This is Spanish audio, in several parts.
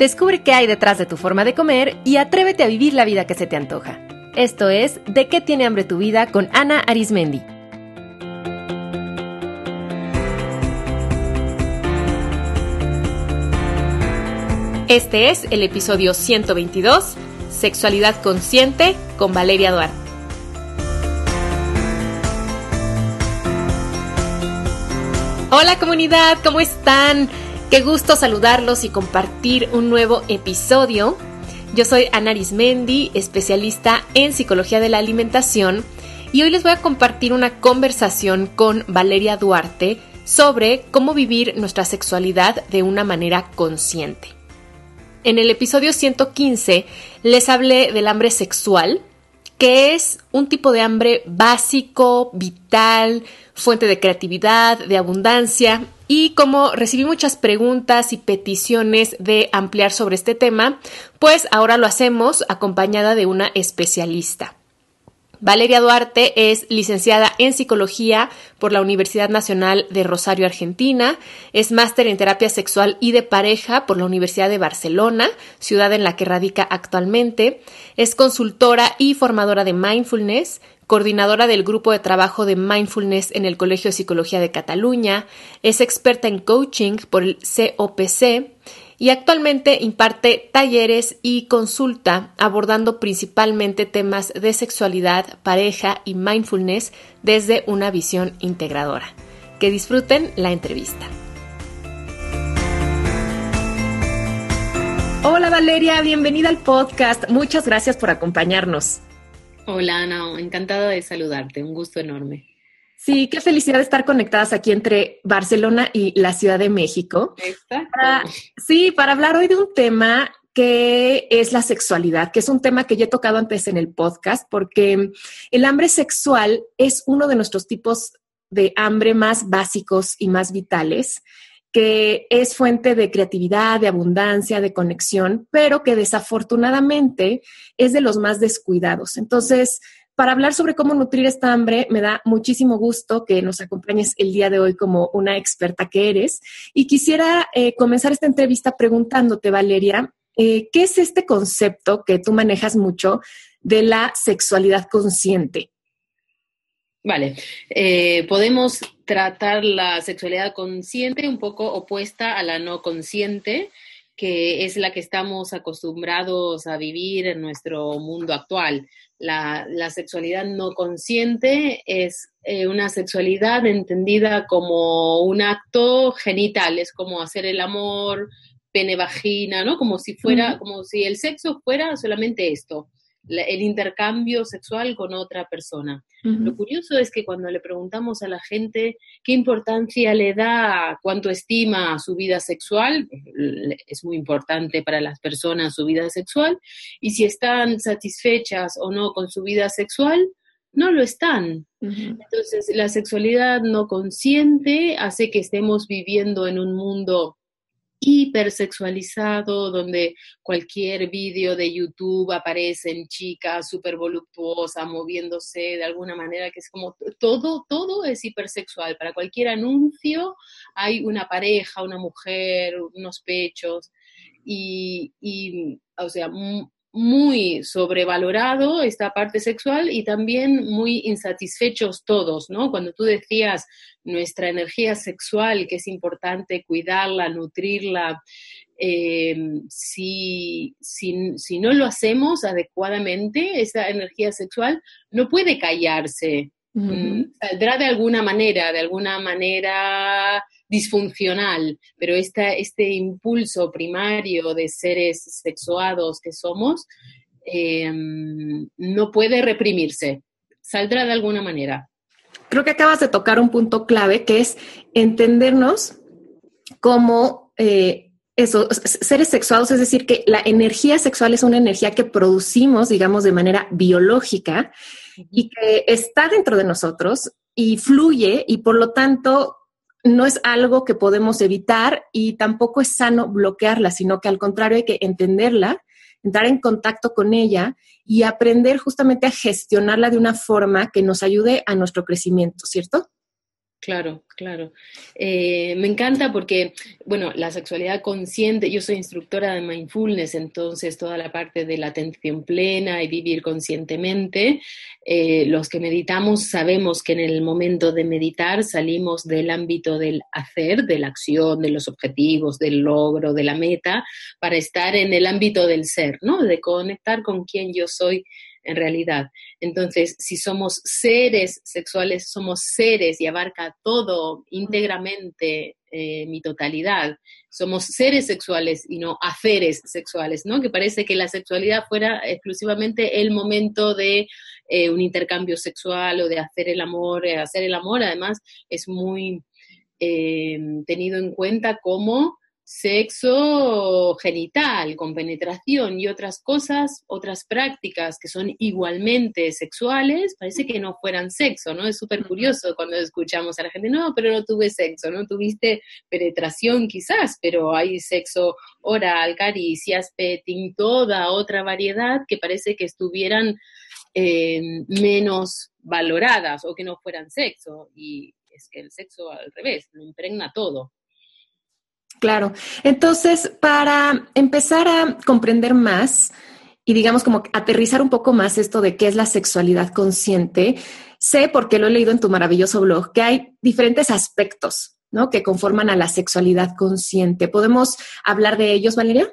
Descubre qué hay detrás de tu forma de comer y atrévete a vivir la vida que se te antoja. Esto es De qué tiene hambre tu vida con Ana Arismendi. Este es el episodio 122, Sexualidad Consciente, con Valeria Duarte. Hola comunidad, ¿cómo están? Qué gusto saludarlos y compartir un nuevo episodio. Yo soy Ana Arismendi, especialista en psicología de la alimentación, y hoy les voy a compartir una conversación con Valeria Duarte sobre cómo vivir nuestra sexualidad de una manera consciente. En el episodio 115 les hablé del hambre sexual, que es un tipo de hambre básico, vital, fuente de creatividad, de abundancia y como recibí muchas preguntas y peticiones de ampliar sobre este tema, pues ahora lo hacemos acompañada de una especialista. Valeria Duarte es licenciada en psicología por la Universidad Nacional de Rosario, Argentina. Es máster en terapia sexual y de pareja por la Universidad de Barcelona, ciudad en la que radica actualmente. Es consultora y formadora de mindfulness, coordinadora del grupo de trabajo de mindfulness en el Colegio de Psicología de Cataluña, es experta en coaching por el COPC y actualmente imparte talleres y consulta abordando principalmente temas de sexualidad, pareja y mindfulness desde una visión integradora. Que disfruten la entrevista. Hola Valeria, bienvenida al podcast. Muchas gracias por acompañarnos. Hola Ana, encantada de saludarte, un gusto enorme. Sí, qué felicidad de estar conectadas aquí entre Barcelona y la Ciudad de México. sí, para hablar hoy de un tema que es la sexualidad, que es un tema que ya he tocado antes en el podcast, porque el hambre sexual es uno de nuestros tipos de hambre más básicos y más vitales que es fuente de creatividad, de abundancia, de conexión, pero que desafortunadamente es de los más descuidados. Entonces, para hablar sobre cómo nutrir esta hambre, me da muchísimo gusto que nos acompañes el día de hoy como una experta que eres. Y quisiera eh, comenzar esta entrevista preguntándote, Valeria, eh, ¿qué es este concepto que tú manejas mucho de la sexualidad consciente? Vale, eh, podemos tratar la sexualidad consciente un poco opuesta a la no consciente, que es la que estamos acostumbrados a vivir en nuestro mundo actual. La, sexualidad no consciente es eh, una sexualidad entendida como un acto genital, es como hacer el amor, pene vagina, ¿no? Como si fuera, como si el sexo fuera solamente esto el intercambio sexual con otra persona. Lo curioso es que cuando le preguntamos a la gente qué importancia le da, cuánto estima su vida sexual, es muy importante para las personas su vida sexual, y si están satisfechas o no con su vida sexual, no lo están. Entonces, la sexualidad no consciente hace que estemos viviendo en un mundo hipersexualizado, donde cualquier vídeo de YouTube aparecen chicas súper voluptuosas, moviéndose de alguna manera, que es como todo, todo es hipersexual. Para cualquier anuncio hay una pareja, una mujer, unos pechos. Y, y o sea, muy sobrevalorado esta parte sexual y también muy insatisfechos todos, ¿no? Cuando tú decías nuestra energía sexual, que es importante cuidarla, nutrirla, eh, si, si, no lo hacemos adecuadamente, esa energía sexual no puede callarse, saldrá de alguna manera, de alguna manera disfuncional, pero este impulso primario de seres sexuados que somos em, no puede reprimirse, saldrá de alguna manera. Creo que acabas de tocar un punto clave que es entendernos como eh, eso, seres sexuados, es decir, que la energía sexual es una energía que producimos, digamos, de manera biológica y que está dentro de nosotros y fluye y por lo tanto no es algo que podemos evitar y tampoco es sano bloquearla, sino que al contrario hay que entenderla, entrar en contacto con ella y aprender justamente a gestionarla de una forma que nos ayude a nuestro crecimiento, ¿cierto? Claro, claro. Eh, me encanta porque, bueno, la sexualidad consciente, yo soy instructora de mindfulness, entonces toda la parte de la atención plena y vivir conscientemente, eh, los que meditamos sabemos que en el momento de meditar salimos del ámbito del hacer, de la acción, de los objetivos, del logro, de la meta, para estar en el ámbito del ser, ¿no? De conectar con quien yo soy en realidad. Entonces, si somos seres sexuales, somos seres y abarca todo íntegramente eh, mi totalidad. Somos seres sexuales y no haceres sexuales, ¿no? Que parece que la sexualidad fuera exclusivamente el momento de eh, un intercambio sexual o de hacer el amor. Eh, hacer el amor, además, es muy tenido en cuenta como sexo genital, con penetración y otras cosas, otras prácticas que son igualmente sexuales, parece que no fueran sexo, ¿no? Es súper curioso cuando escuchamos a la gente, no, pero no tuve sexo, no tuviste penetración quizás, pero hay sexo oral, caricias, petting, toda otra variedad que parece que estuvieran eh, menos valoradas o que no fueran sexo. Y es que el sexo al revés, lo impregna todo. Claro. Entonces, para empezar a comprender más y digamos como aterrizar un poco más esto de qué es la sexualidad consciente, sé, porque lo he leído en tu maravilloso blog, que hay diferentes aspectos, ¿no? Que conforman a la sexualidad consciente. ¿Podemos hablar de ellos, Valeria?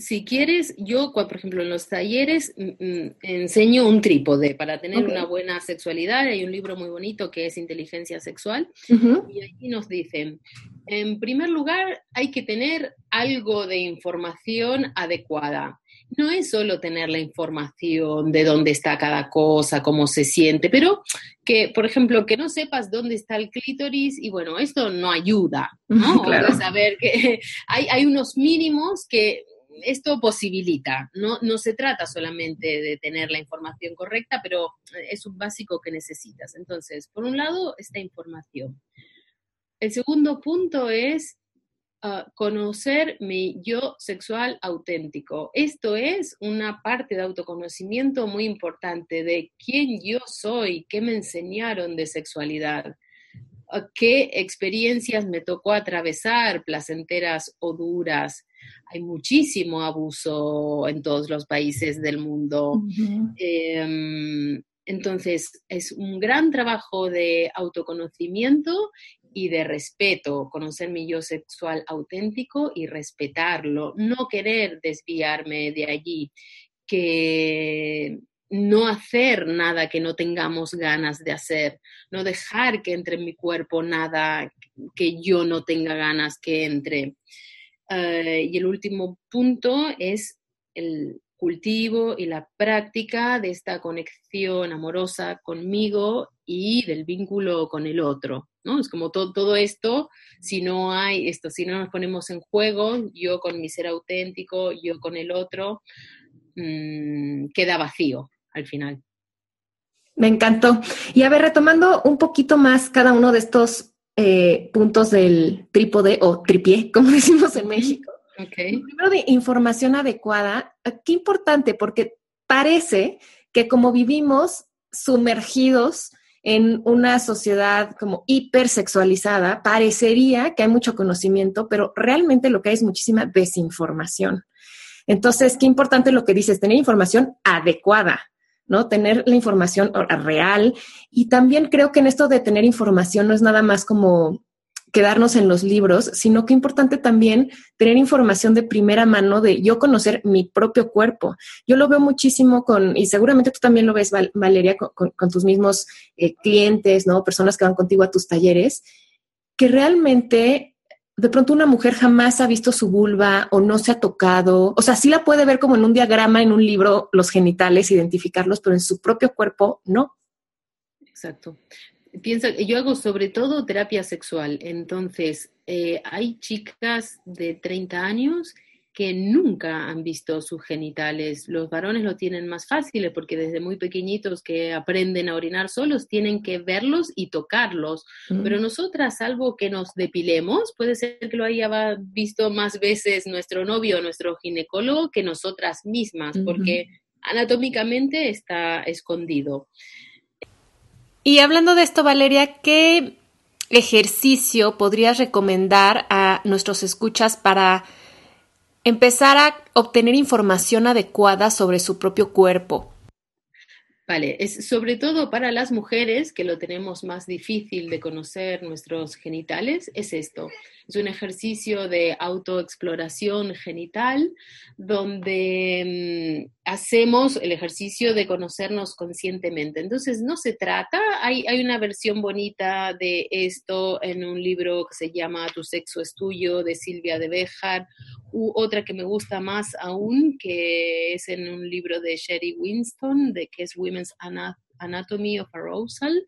si quieres, yo, por ejemplo, en los talleres mm, mm, enseño un trípode para tener una buena sexualidad. Hay un libro muy bonito que es Inteligencia Sexual y aquí nos dicen, en primer lugar, hay que tener algo de información adecuada. No es solo tener la información de dónde está cada cosa, cómo se siente, pero que, por ejemplo, que no sepas dónde está el clítoris y bueno, esto no ayuda, ¿no? Claro. saber que hay, hay unos mínimos que esto posibilita, ¿no? no se trata solamente de tener la información correcta, pero es un básico que necesitas. Entonces, por un lado, esta información. El segundo punto es ah, conocer mi yo sexual auténtico. Esto es una parte de autoconocimiento muy importante de quién yo soy, qué me enseñaron de sexualidad ah, qué experiencias me tocó atravesar, placenteras o duras, hay muchísimo abuso en todos los países del mundo. Em, entonces, es un gran trabajo de autoconocimiento y de respeto, conocer mi yo sexual auténtico y respetarlo, no querer desviarme de allí, que no hacer nada que no tengamos ganas de hacer, no dejar que entre en mi cuerpo nada que yo no tenga ganas que entre. Eh, y el último punto es el cultivo y la práctica de esta conexión amorosa conmigo y del vínculo con el otro, ¿no? Es como todo, todo esto, si no hay esto, si no nos ponemos en juego, yo con mi ser auténtico, yo con el otro, mm, queda vacío al final. Me encantó. Y a ver, retomando un poquito más cada uno de estos eh, puntos del trípode o tripié, como decimos en México. Primero de información adecuada, qué importante, porque parece que como vivimos sumergidos en una sociedad como hipersexualizada, parecería que hay mucho conocimiento, pero realmente lo que hay es muchísima desinformación. Entonces, qué importante lo que dices, tener información adecuada. ¿no? Tener la información real. Y también creo que en esto de tener información no es nada más como quedarnos en los libros, sino que importante también tener información de primera mano de yo conocer mi propio cuerpo. Yo lo veo muchísimo con, y seguramente tú también lo ves, Valeria, con, tus mismos eh, clientes, ¿no? Personas que van contigo a tus talleres, que realmente de pronto una mujer jamás ha visto su vulva o no se ha tocado, o sea, sí la puede ver como en un diagrama, en un libro, los genitales, identificarlos, pero en su propio cuerpo no. Exacto. Piensa, yo hago sobre todo terapia sexual, entonces eh, hay chicas de 30 años que nunca han visto sus genitales. Los varones lo tienen más fácil porque desde muy pequeñitos que aprenden a orinar solos tienen que verlos y tocarlos. Mm. Pero nosotras, salvo que nos depilemos, puede ser que lo haya visto más veces nuestro novio o nuestro ginecólogo que nosotras mismas, porque anatómicamente está escondido. Y hablando de esto, Valeria, ¿qué ejercicio podrías recomendar a nuestros escuchas para empezar a obtener información adecuada sobre su propio cuerpo? Vale, es sobre todo para las mujeres que lo tenemos más difícil de conocer nuestros genitales, es esto. Es un ejercicio de autoexploración genital donde mm, hacemos el ejercicio de conocernos conscientemente. Entonces, no se trata, hay, hay una versión bonita de esto en un libro que se llama Tu sexo es tuyo de Silvia de Bejar, u otra que me gusta más aún, que es en un libro de Sherry Winston, de que es Women's Anatomy of Arousal,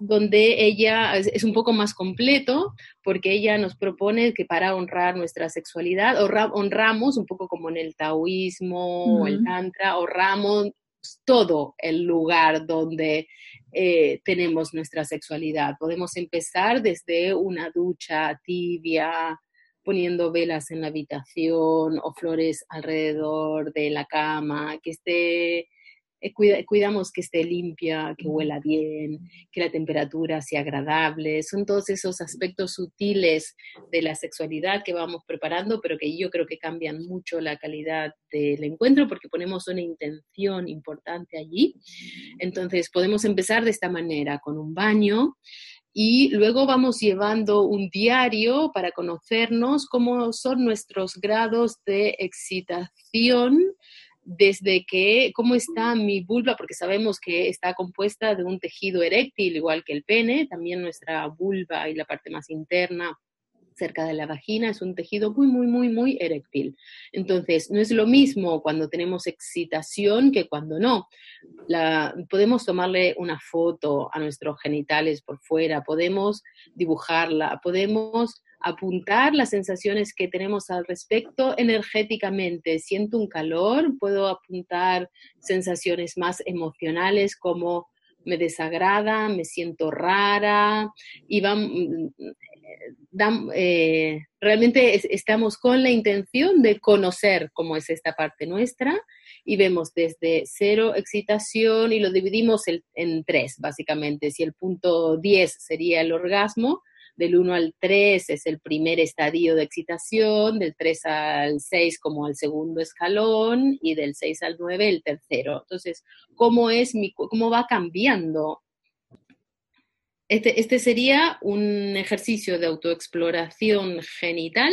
donde ella es, un poco más completo porque ella nos propone que para honrar nuestra sexualidad, honramos un poco como en el taoísmo o el tantra, honramos todo el lugar donde eh, tenemos nuestra sexualidad. Podemos empezar desde una ducha tibia, poniendo velas en la habitación o flores alrededor de la cama, que esté eh, cuidamos que esté limpia, que huela bien, que la temperatura sea agradable. Son todos esos aspectos sutiles de la sexualidad que vamos preparando, pero que yo creo que cambian mucho la calidad del encuentro porque ponemos una intención importante allí. Entonces podemos empezar de esta manera, con un baño. Y luego vamos llevando un diario para conocernos cómo son nuestros grados de excitación desde que, cómo está mi vulva, porque sabemos que está compuesta de un tejido eréctil, igual que el pene, también nuestra vulva y la parte más interna cerca de la vagina es un tejido muy, muy, muy, muy eréctil. Entonces, no es lo mismo cuando tenemos excitación que cuando no. La, podemos tomarle una foto a nuestros genitales por fuera, podemos dibujarla, podemos apuntar las sensaciones que tenemos al respecto energéticamente. Siento un calor, puedo apuntar sensaciones más emocionales como me desagrada, me siento rara, y eh, realmente estamos con la intención de conocer cómo es esta parte nuestra y vemos desde cero excitación y lo dividimos en tres, básicamente. Si el punto 10 sería el orgasmo, del 1 al 3 es el primer estadio de excitación, del 3 al 6 como el segundo escalón y del 6 al 9 el tercero. Entonces, ¿cómo, es mi, cómo va cambiando? Este, este sería un ejercicio de autoexploración genital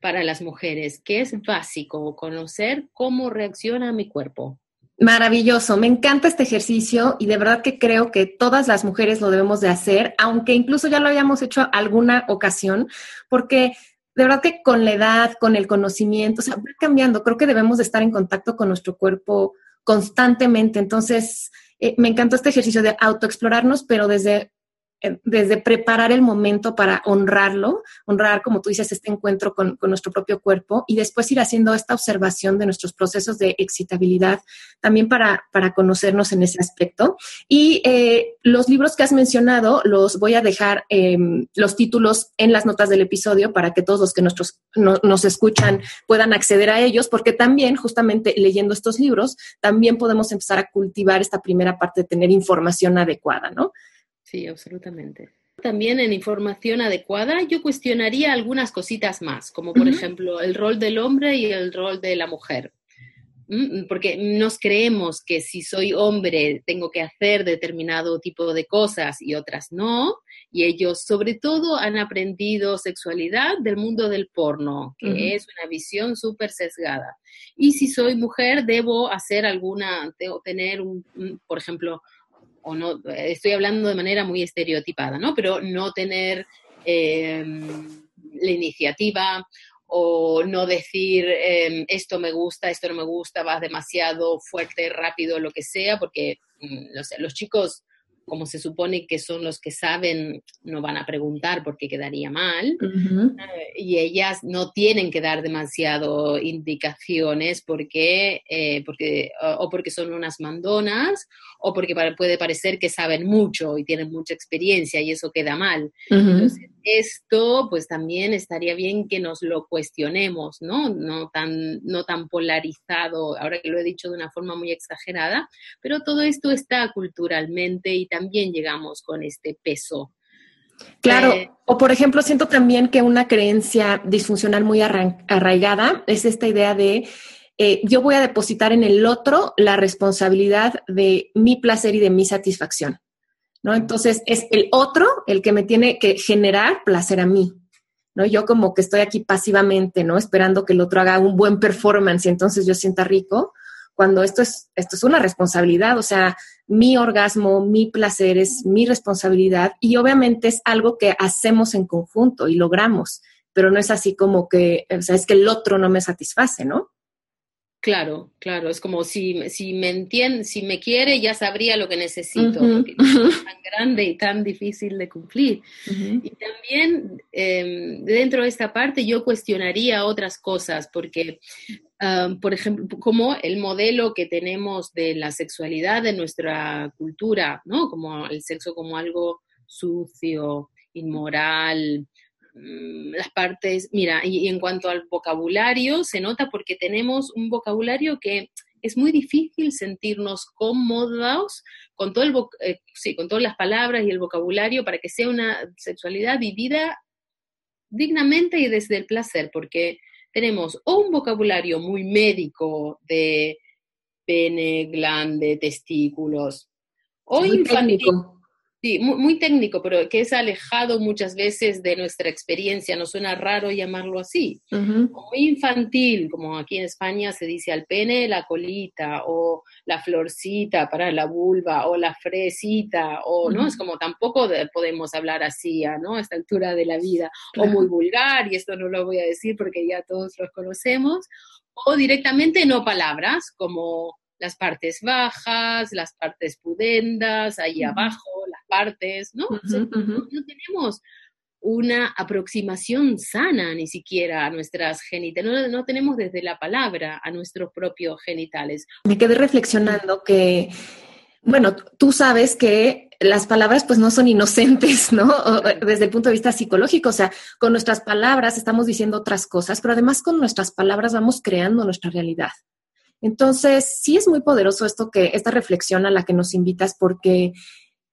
para las mujeres, que es básico, conocer cómo reacciona mi cuerpo. Maravilloso, me encanta este ejercicio y de verdad que creo que todas las mujeres lo debemos de hacer, aunque incluso ya lo habíamos hecho alguna ocasión, porque de verdad que con la edad, con el conocimiento, o sea, va cambiando. Creo que debemos de estar en contacto con nuestro cuerpo constantemente. Entonces, eh, me encantó este ejercicio de autoexplorarnos, pero desde desde preparar el momento para honrarlo, honrar, como tú dices, este encuentro con, nuestro propio cuerpo y después ir haciendo esta observación de nuestros procesos de excitabilidad, también para, para conocernos en ese aspecto. Y eh, los libros que has mencionado, los voy a dejar em, los títulos en las notas del episodio para que todos los que nos escuchan puedan acceder a ellos, porque también justamente leyendo estos libros, también podemos empezar a cultivar esta primera parte de tener información adecuada, ¿no? Sí, absolutamente. También en información adecuada yo cuestionaría algunas cositas más, como por ejemplo el rol del hombre y el rol de la mujer. Mm, porque nos creemos que si soy hombre tengo que hacer determinado tipo de cosas y otras no, y ellos sobre todo han aprendido sexualidad del mundo del porno, que es una visión súper sesgada. Y si soy mujer debo hacer alguna, debo tener un por ejemplo, o no, estoy hablando de manera muy estereotipada, ¿no? Pero no tener em, la iniciativa o no decir em, esto me gusta, esto no me gusta, vas demasiado fuerte, rápido, lo que sea, porque mm, los chicos como se supone que son los que saben, no van a preguntar porque quedaría mal. Eh, y ellas no tienen que dar demasiado indicaciones porque, eh, porque o, porque son unas mandonas o porque puede parecer que saben mucho y tienen mucha experiencia y eso queda mal. Entonces, esto, pues también estaría bien que nos lo cuestionemos, ¿no? No tan, no tan polarizado, ahora que lo he dicho de una forma muy exagerada, pero todo esto está culturalmente y también llegamos con este peso. Claro, eh, o por ejemplo, siento también que una creencia disfuncional muy arraigada es esta idea de eh, yo voy a depositar en el otro la responsabilidad de mi placer y de mi satisfacción. ¿No? Entonces es el otro el que me tiene que generar placer a mí, ¿no? Yo como que estoy aquí pasivamente, ¿no? Esperando que el otro haga un buen performance y entonces yo sienta rico, cuando esto es, esto es una responsabilidad, o sea, mi orgasmo, mi placer es mi responsabilidad y obviamente es algo que hacemos en conjunto y logramos, pero no es así como que, o sea, es que el otro no me satisface, ¿no? Claro, claro, es como si, si me entiende, si me quiere, ya sabría lo que necesito, porque es tan grande y tan difícil de cumplir. Y también em, dentro de esta parte yo cuestionaría otras cosas, porque, por ejemplo, como el modelo que tenemos de la sexualidad de nuestra cultura, ¿no? Como el sexo como algo sucio, inmoral, las partes, mira, y, en cuanto al vocabulario, se nota porque tenemos un vocabulario que es muy difícil sentirnos cómodos con, todo el eh, sí, con todas las palabras y el vocabulario para que sea una sexualidad vivida dignamente y desde el placer, porque tenemos o un vocabulario muy médico de pene, glande, testículos, o infantil, Sí, muy, técnico, pero que es alejado muchas veces de nuestra experiencia, no suena raro llamarlo así. muy infantil, como aquí en España se dice al pene la colita, o la florcita para la vulva, o la fresita, o no, es como tampoco podemos hablar así a ¿no? esta altura de la vida, o muy vulgar, y esto no lo voy a decir porque ya todos los conocemos, o directamente no palabras, como las partes bajas, las partes pudendas, ahí abajo, partes, ¿no? No tenemos una aproximación sana ni siquiera a nuestras genitales, no, tenemos desde la palabra a nuestros propios genitales. Me quedé reflexionando que, bueno, tú sabes que las palabras pues no son inocentes, ¿no? Desde el punto de vista psicológico, o sea, con nuestras palabras estamos diciendo otras cosas, pero además con nuestras palabras vamos creando nuestra realidad. Entonces, sí es muy poderoso esto que, esta reflexión a la que nos invitas, porque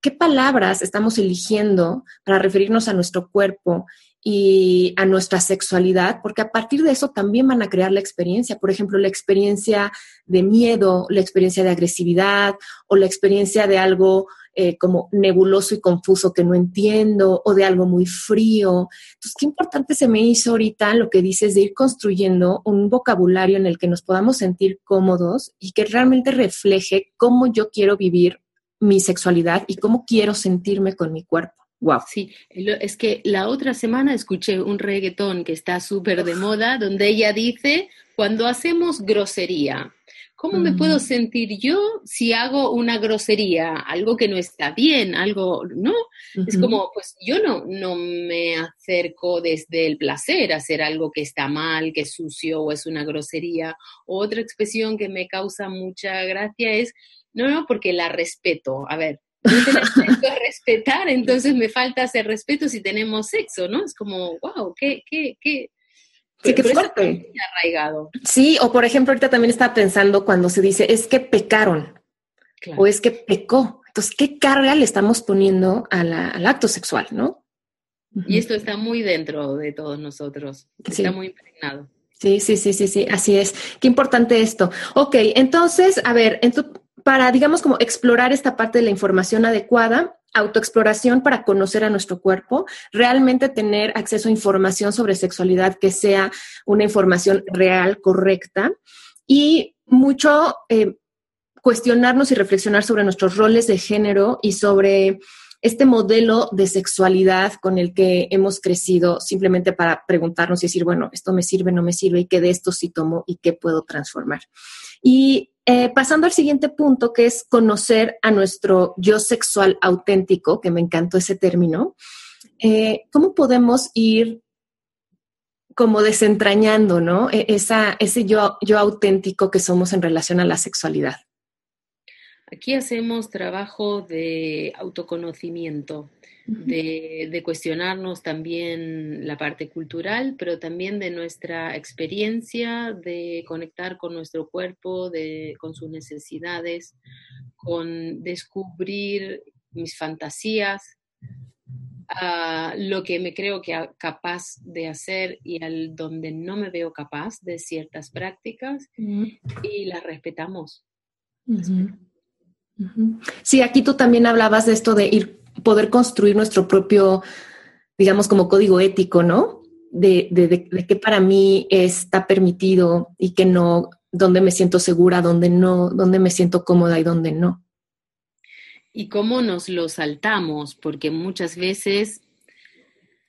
qué palabras estamos eligiendo para referirnos a nuestro cuerpo y a nuestra sexualidad, porque a partir de eso también van a crear la experiencia. Por ejemplo, la experiencia de miedo, la experiencia de agresividad o la experiencia de algo eh, como nebuloso y confuso que no entiendo o de algo muy frío. Entonces, qué importante se me hizo ahorita lo que dices de ir construyendo un vocabulario en el que nos podamos sentir cómodos y que realmente refleje cómo yo quiero vivir mi sexualidad y cómo quiero sentirme con mi cuerpo. Wow. Sí, es que la otra semana escuché un reggaetón que está súper de moda, donde ella dice, cuando hacemos grosería, ¿Cómo me puedo sentir yo si hago una grosería, algo que no está bien, algo, ¿no? Es como, pues yo no, no me acerco desde el placer a hacer algo que está mal, que es sucio o es una grosería. Otra expresión que me causa mucha gracia es, no, no, porque la respeto. A ver, yo te necesito respetar, entonces me falta hacer respeto si tenemos sexo, ¿no? Es como, wow, qué, qué, qué, Sí, qué fuerte. Arraigado. Sí, o por ejemplo, ahorita también estaba pensando cuando se dice es que pecaron o es que pecó. Entonces, ¿qué carga le estamos poniendo al acto sexual, no? Y esto está muy dentro de todos nosotros, está muy impregnado. Sí, sí, sí, sí, sí, así es. Qué importante esto. Ok, entonces, a ver, para, digamos, como explorar esta parte de la información adecuada, autoexploración para conocer a nuestro cuerpo, realmente tener acceso a información sobre sexualidad que sea una información real, correcta y mucho eh, cuestionarnos y reflexionar sobre nuestros roles de género y sobre este modelo de sexualidad con el que hemos crecido simplemente para preguntarnos y decir, bueno, esto me sirve, no me sirve y qué de esto sí tomo y qué puedo transformar. Y eh, pasando al siguiente punto, que es conocer a nuestro yo sexual auténtico, que me encantó ese término, eh, ¿cómo podemos ir como desentrañando, ¿no? E, ese yo, yo auténtico que somos en relación a la sexualidad. Aquí hacemos trabajo de autoconocimiento. De, cuestionarnos también la parte cultural, pero también de nuestra experiencia, de conectar con nuestro cuerpo, de, con sus necesidades, con descubrir mis fantasías, lo que me creo que capaz de hacer y al donde no me veo capaz de ciertas prácticas y las respetamos. Sí, aquí tú también hablabas de esto de ir poder construir nuestro propio, digamos, como código ético, ¿no? De, de, de, qué para mí está permitido y qué no, dónde me siento segura, dónde no, dónde me siento cómoda y dónde no. Y cómo nos lo saltamos, porque muchas veces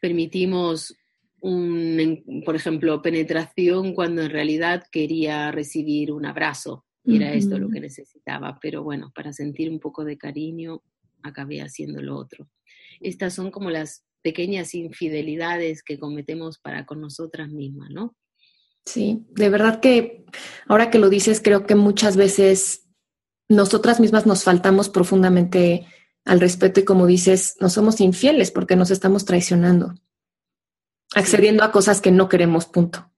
permitimos un, por ejemplo, penetración cuando en realidad quería recibir un abrazo. Y era esto lo que necesitaba. Pero bueno, para sentir un poco de cariño, acabé haciendo lo otro. Estas son como las pequeñas infidelidades que cometemos para con nosotras mismas, ¿no? Sí, de verdad que ahora que lo dices, creo que muchas veces nosotras mismas nos faltamos profundamente al respeto y como dices, no somos infieles porque nos estamos traicionando, accediendo a cosas que no queremos, punto.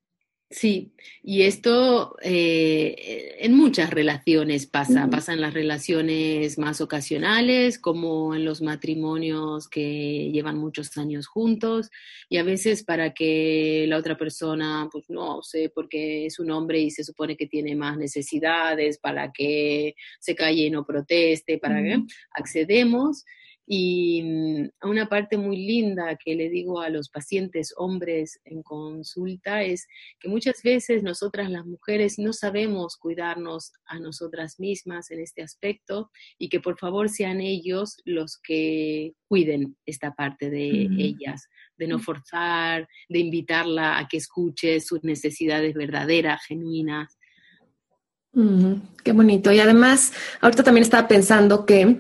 Sí, y esto eh, en muchas relaciones pasa, pasa en las relaciones más ocasionales, como en los matrimonios que llevan muchos años juntos, y a veces para que la otra persona, pues no sé, porque es un hombre y se supone que tiene más necesidades, para que se calle y no proteste, para que accedemos y mm, una parte muy linda que le digo a los pacientes hombres en consulta es que muchas veces nosotras las mujeres no sabemos cuidarnos a nosotras mismas en este aspecto y que por favor sean ellos los que cuiden esta parte de ellas, de no forzar, de invitarla a que escuche sus necesidades verdaderas, genuinas. qué bonito. Y además, ahorita también estaba pensando que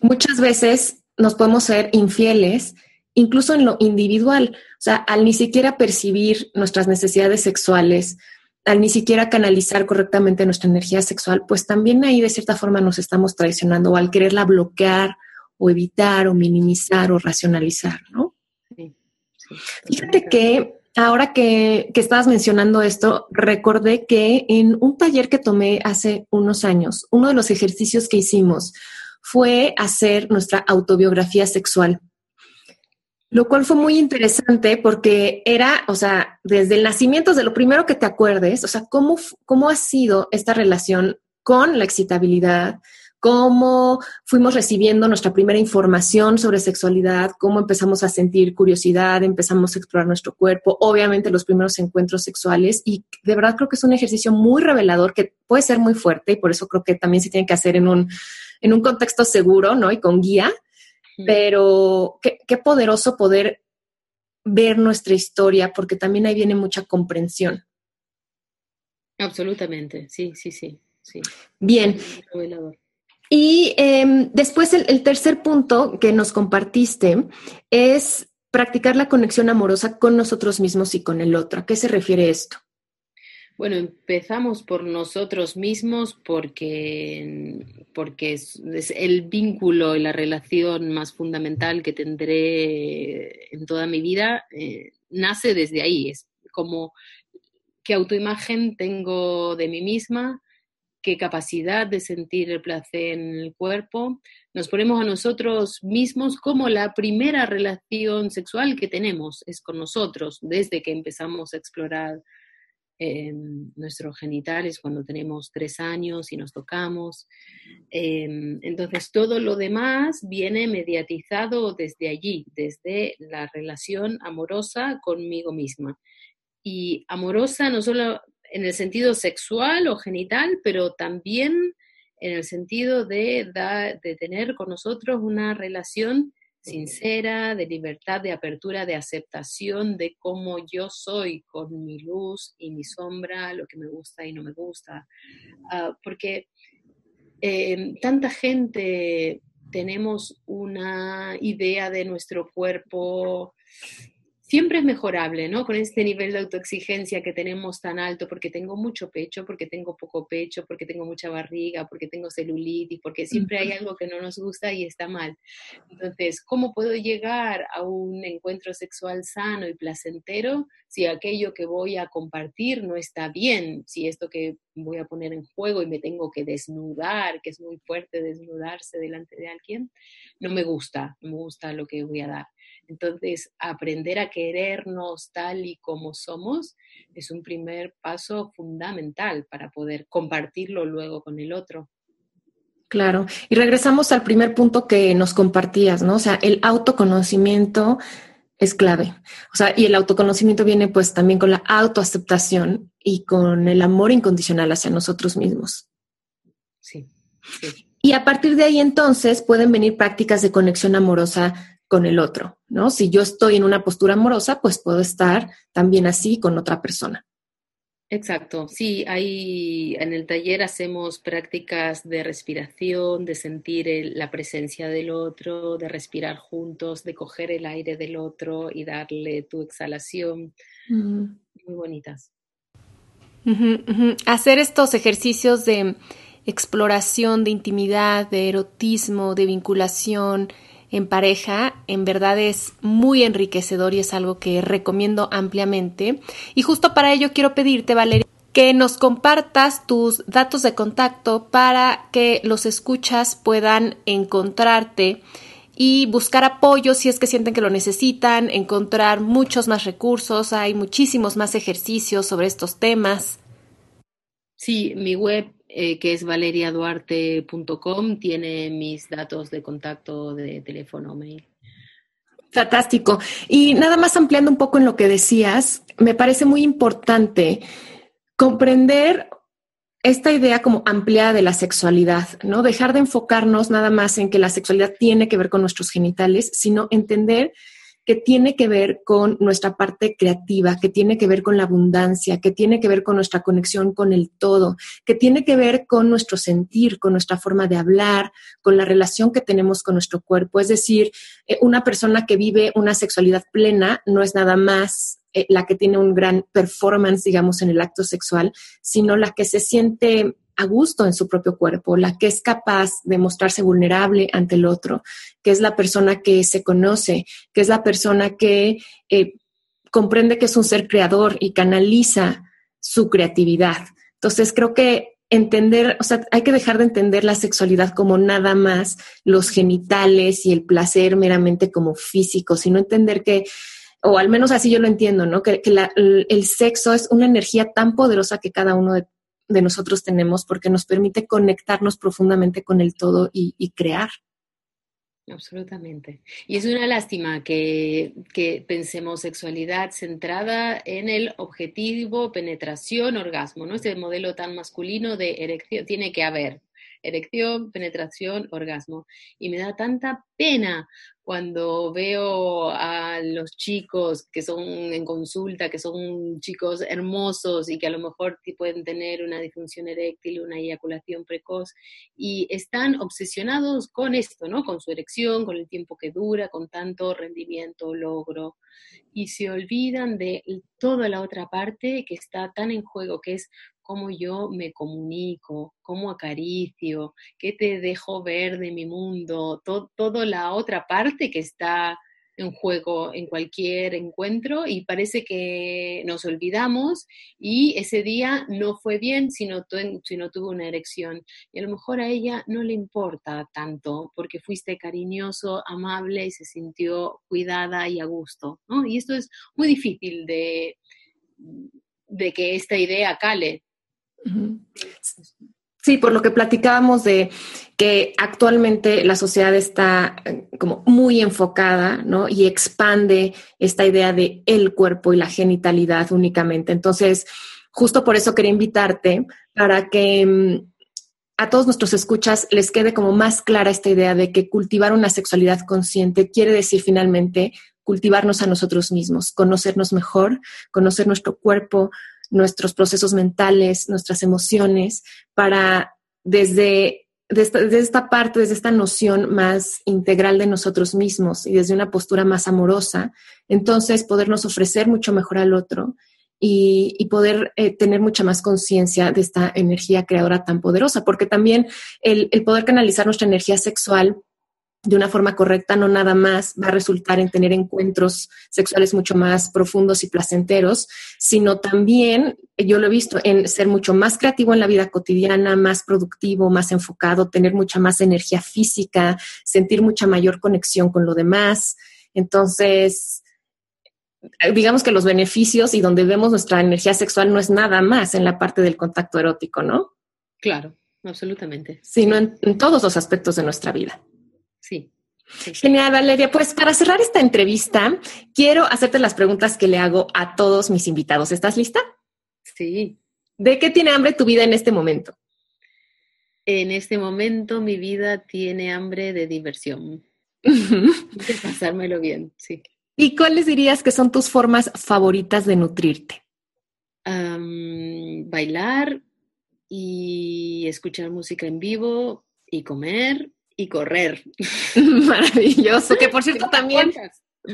muchas veces nos podemos ser infieles, incluso en lo individual, o sea, al ni siquiera percibir nuestras necesidades sexuales, al ni siquiera canalizar correctamente nuestra energía sexual, pues también ahí de cierta forma nos estamos traicionando o al quererla bloquear o evitar o minimizar o racionalizar, ¿no? Fíjate que ahora que, que, estabas mencionando esto, recordé que en un taller que tomé hace unos años, uno de los ejercicios que hicimos fue hacer nuestra autobiografía sexual. Lo cual fue muy interesante porque era, o sea, desde el nacimiento, de lo primero que te acuerdes, o sea, cómo, cómo ha sido esta relación con la excitabilidad, cómo fuimos recibiendo nuestra primera información sobre sexualidad, cómo empezamos a sentir curiosidad, empezamos a explorar nuestro cuerpo, obviamente los primeros encuentros sexuales y de verdad creo que es un ejercicio muy revelador que puede ser muy fuerte y por eso creo que también se tiene que hacer en un en un contexto seguro, ¿no? Y con guía, pero qué, qué poderoso poder ver nuestra historia, porque también ahí viene mucha comprensión. Absolutamente, sí, sí, sí. sí. Bien. Y em, después el, tercer punto que nos compartiste es practicar la conexión amorosa con nosotros mismos y con el otro. ¿A qué se refiere esto? Bueno, empezamos por nosotros mismos porque, porque es, el vínculo y la relación más fundamental que tendré en toda mi vida. Eh, nace desde ahí. Es como qué autoimagen tengo de mí misma, qué capacidad de sentir el placer en el cuerpo. Nos ponemos a nosotros mismos como la primera relación sexual que tenemos, es con nosotros, desde que empezamos a explorar nuestros genitales cuando tenemos tres años y nos tocamos. Em, entonces, todo lo demás viene mediatizado desde allí, desde la relación amorosa conmigo misma. Y amorosa no solo en el sentido sexual o genital, pero también en el sentido de, de tener con nosotros una relación sincera, de libertad, de apertura, de aceptación de cómo yo soy con mi luz y mi sombra, lo que me gusta y no me gusta. Ah, porque em, tanta gente tenemos una idea de nuestro cuerpo siempre es mejorable, ¿no? Con este nivel de autoexigencia que tenemos tan alto, porque tengo mucho pecho, porque tengo poco pecho, porque tengo mucha barriga, porque tengo celulitis, porque siempre hay algo que no nos gusta y está mal. Entonces, ¿cómo puedo llegar a un encuentro sexual sano y placentero si aquello que voy a compartir no está bien? Si esto que voy a poner en juego y me tengo que desnudar, que es muy fuerte desnudarse delante de alguien, no me gusta, no me gusta lo que voy a dar. Entonces, aprender a querernos tal y como somos es un primer paso fundamental para poder compartirlo luego con el otro. Claro, y regresamos al primer punto que nos compartías, ¿no? O sea, el autoconocimiento es clave. O sea, y el autoconocimiento viene pues también con la autoaceptación y con el amor incondicional hacia nosotros mismos. Sí, sí. Y a partir de ahí entonces pueden venir prácticas de conexión amorosa con el otro, ¿no? Si yo estoy en una postura amorosa, pues puedo estar también así con otra persona. Exacto, sí, ahí en el taller hacemos prácticas de respiración, de sentir la presencia del otro, de respirar juntos, de coger el aire del otro y darle tu exhalación. Muy bonitas. Hacer estos ejercicios de exploración, de intimidad, de erotismo, de vinculación, en pareja en verdad es muy enriquecedor y es algo que recomiendo ampliamente. Y justo para ello quiero pedirte, Valeria, que nos compartas tus datos de contacto para que los escuchas puedan encontrarte y buscar apoyo si es que sienten que lo necesitan, encontrar muchos más recursos, hay muchísimos más ejercicios sobre estos temas. Sí, mi web eh, que es valeriaduarte.com, tiene mis datos de contacto de teléfono mail. Fantástico. Y nada más ampliando un poco en lo que decías, me parece muy importante comprender esta idea como ampliada de la sexualidad, ¿no? Dejar de enfocarnos nada más en que la sexualidad tiene que ver con nuestros genitales, sino entender que tiene que ver con nuestra parte creativa, que tiene que ver con la abundancia, que tiene que ver con nuestra conexión con el todo, que tiene que ver con nuestro sentir, con nuestra forma de hablar, con la relación que tenemos con nuestro cuerpo. Es decir, eh, una persona que vive una sexualidad plena no es nada más eh, la que tiene un gran performance, digamos, en el acto sexual, sino la que se siente a gusto en su propio cuerpo, la que es capaz de mostrarse vulnerable ante el otro, que es la persona que se conoce, que es la persona que eh, comprende que es un ser creador y canaliza su creatividad. Entonces creo que entender, o sea, hay que dejar de entender la sexualidad como nada más los genitales y el placer meramente como físico, sino entender que o al menos así yo lo entiendo, ¿no? Que, el sexo es una energía tan poderosa que cada uno de de nosotros tenemos porque nos permite conectarnos profundamente con el todo y, crear. Absolutamente. Y es una lástima que, que, pensemos sexualidad centrada en el objetivo, penetración, orgasmo, ¿no? Ese modelo tan masculino de erección tiene que haber erección, penetración, orgasmo. Y me da tanta pena cuando veo a los chicos que son en consulta, que son chicos hermosos y que a lo mejor pueden tener una disfunción eréctil, una eyaculación precoz, y están obsesionados con esto, ¿no? Con su erección, con el tiempo que dura, con tanto rendimiento, logro, y se olvidan de toda la otra parte que está tan en juego, que es cómo yo me comunico, cómo acaricio, qué te dejo ver de mi mundo, toda la otra parte que está en juego en cualquier encuentro y parece que nos olvidamos y ese día no fue bien si no, no tuvo una erección. Y a lo mejor a ella no le importa tanto porque fuiste cariñoso, amable y se sintió cuidada y a gusto. Y esto es muy difícil de, de que esta idea cale. Sí, por lo que platicábamos de que actualmente la sociedad está eh, como muy enfocada, ¿no? Y expande esta idea de el cuerpo y la genitalidad únicamente. Entonces, justo por eso quería invitarte para que mm, a todos nuestros escuchas les quede como más clara esta idea de que cultivar una sexualidad consciente quiere decir finalmente cultivarnos a nosotros mismos, conocernos mejor, conocer nuestro cuerpo, nuestros procesos mentales, nuestras emociones, para desde desde esta, parte, desde esta noción más integral de nosotros mismos y desde una postura más amorosa, entonces podernos ofrecer mucho mejor al otro y, poder eh, tener mucha más conciencia de esta energía creadora tan poderosa, porque también el, el poder canalizar nuestra energía sexual de una forma correcta no nada más va a resultar en tener encuentros sexuales mucho más profundos y placenteros, sino también, yo lo he visto, en ser mucho más creativo en la vida cotidiana, más productivo, más enfocado, tener mucha más energía física, sentir mucha mayor conexión con lo demás. Entonces, digamos que los beneficios y donde vemos nuestra energía sexual no es nada más en la parte del contacto erótico, ¿no? Claro, absolutamente. Sino en, en todos los aspectos de nuestra vida. Sí. Genial, Valeria. Pues para cerrar esta entrevista, quiero hacerte las preguntas que le hago a todos mis invitados. ¿Estás lista? Sí. ¿De qué tiene hambre tu vida en este momento? En este momento mi vida tiene hambre de diversión. de pasármelo bien, sí. ¿Y cuáles dirías que son tus formas favoritas de nutrirte? bailar y escuchar música en vivo y comer y correr. Maravilloso, que por cierto también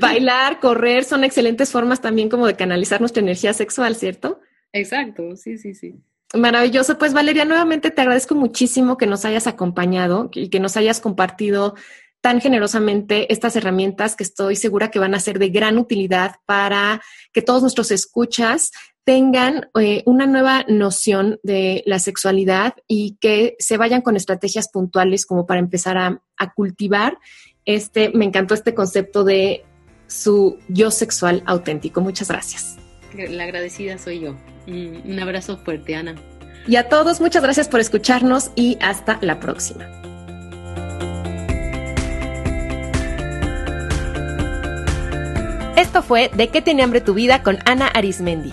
bailar, correr son excelentes formas también como de canalizar nuestra energía sexual, ¿cierto? Exacto, sí, sí, sí. Maravilloso. Pues Valeria, nuevamente te agradezco muchísimo que nos hayas acompañado y que nos hayas compartido tan generosamente estas herramientas que estoy segura que van a ser de gran utilidad para que todos nuestros escuchas tengan eh, una nueva noción de la sexualidad y que se vayan con estrategias puntuales como para empezar a, a cultivar este, me encantó este concepto de su yo sexual auténtico. Muchas gracias. La agradecida soy yo. Un abrazo fuerte, Ana. Y a todos, muchas gracias por escucharnos y hasta la próxima. Esto fue De qué tiene hambre tu vida con Ana Arismendi.